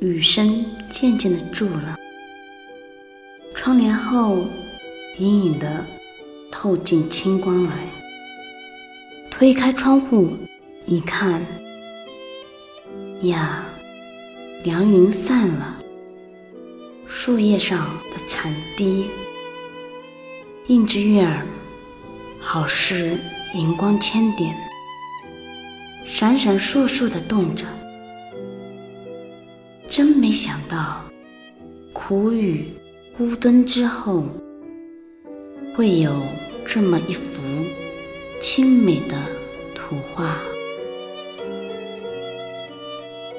雨声渐渐的住了，窗帘后隐隐的透进清光来。推开窗户一看，呀，凉云散了，树叶上的残滴映着月儿，好似银光千点，闪闪烁烁的动着。真没想到，苦雨孤灯之后，会有这么一幅清美的图画。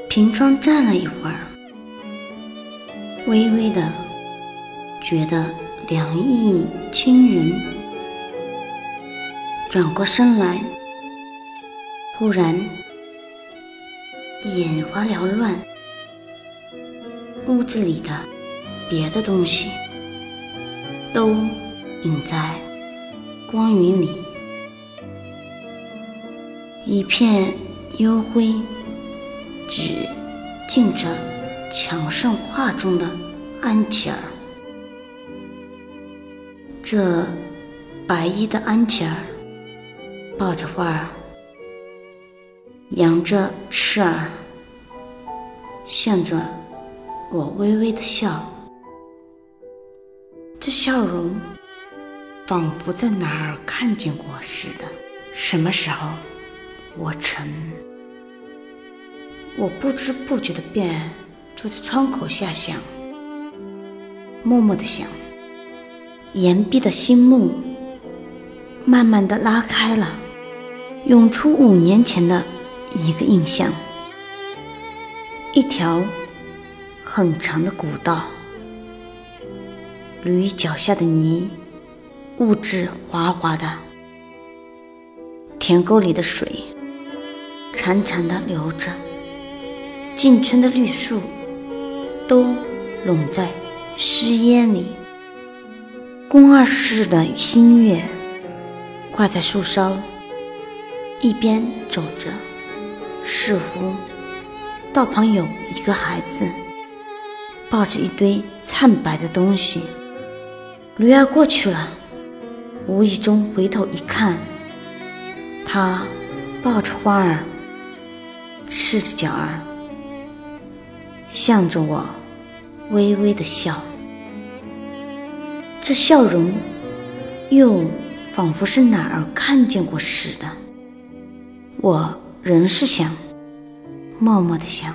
凭窗站了一会儿，微微的觉得凉意侵人，转过身来，忽然眼花缭乱。屋子里的别的东西都隐在光云里，一片幽灰，只映着墙上画中的安琪儿。这白衣的安琪儿抱着画儿，扬着翅儿，向着。我微微的笑，这笑容仿佛在哪儿看见过似的。什么时候，我曾……我不知不觉的便坐在窗口下想，默默的想，岩壁的心幕慢慢的拉开了，涌出五年前的一个印象，一条。很长的古道，驴脚下的泥，物质滑滑的。田沟里的水，潺潺的流着。进村的绿树，都拢在湿烟里。宫二世的新月，挂在树梢，一边走着，似乎道旁有一个孩子。抱着一堆惨白的东西，驴儿过去了，无意中回头一看，他抱着花儿，赤着脚儿，向着我微微的笑，这笑容又仿佛是哪儿看见过似的。我仍是想，默默的想，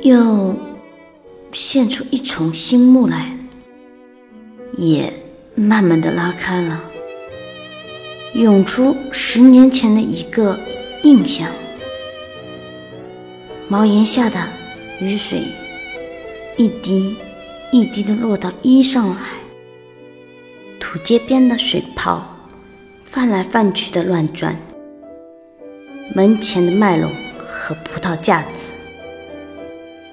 又。现出一重新幕来，也慢慢的拉开了，涌出十年前的一个印象。茅檐下的雨水，一滴一滴的落到衣上来，土街边的水泡，泛来泛去的乱转，门前的麦垄和葡萄架子。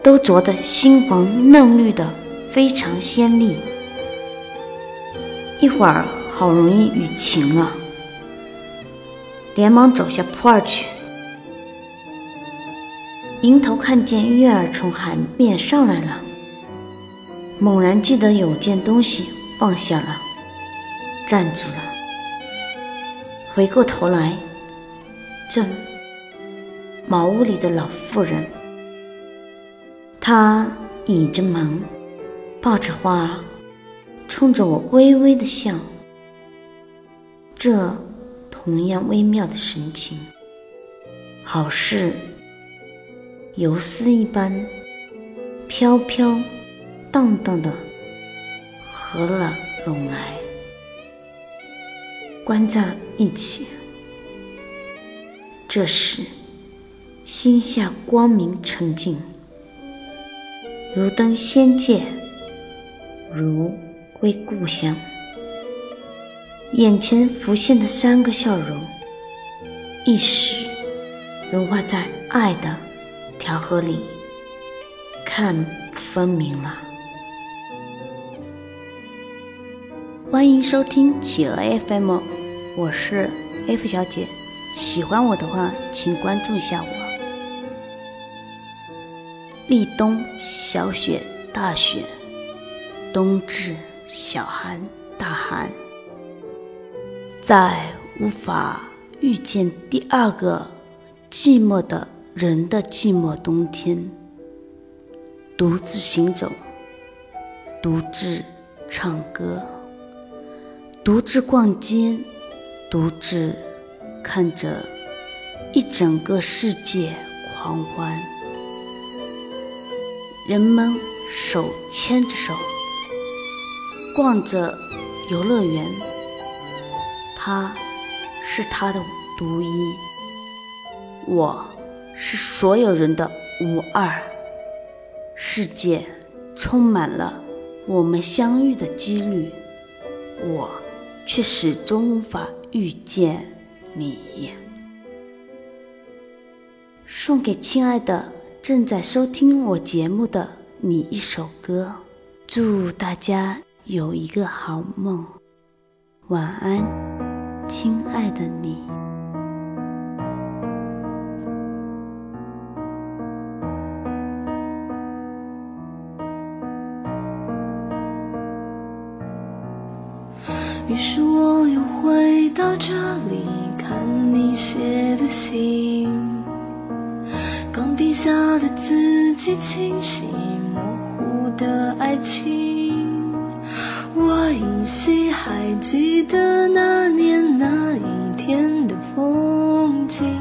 都着得猩黄嫩绿的，非常鲜丽。一会儿好容易雨晴了，连忙走下坡去，迎头看见月儿从海面上来了，猛然记得有件东西放下了，站住了，回过头来，正茅屋里的老妇人。他倚着门，抱着花，冲着我微微的笑。这同样微妙的神情，好似游丝一般，飘飘荡荡的合了拢来，关在一起。这时，心下光明澄净。如登仙界，如归故乡。眼前浮现的三个笑容，一时融化在爱的调和里，看不分明了。欢迎收听企鹅 FM，我是 F 小姐。喜欢我的话，请关注一下我。立冬小雪大雪，冬至小寒大寒，在无法遇见第二个寂寞的人的寂寞冬天。独自行走，独自唱歌，独自逛街，独自看着一整个世界狂欢。人们手牵着手，逛着游乐园。他是他的独一，我是所有人的无二。世界充满了我们相遇的几率，我却始终无法遇见你。送给亲爱的。正在收听我节目的你一首歌，祝大家有一个好梦，晚安，亲爱的你。于是我又回到这里，看你写的信。笔下的字迹清晰，模糊的爱情，我依稀还记得那年那一天的风景，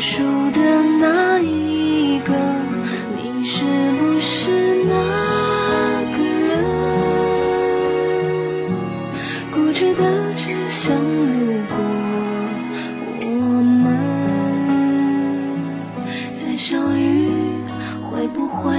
数的那一个，你是不是那个人？固执的只想，如果我们再相遇，会不会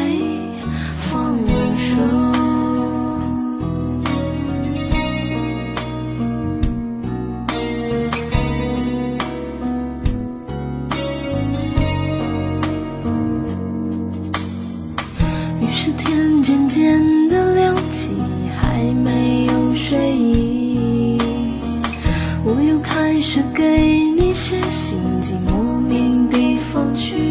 是给你写信，寄莫名地方去。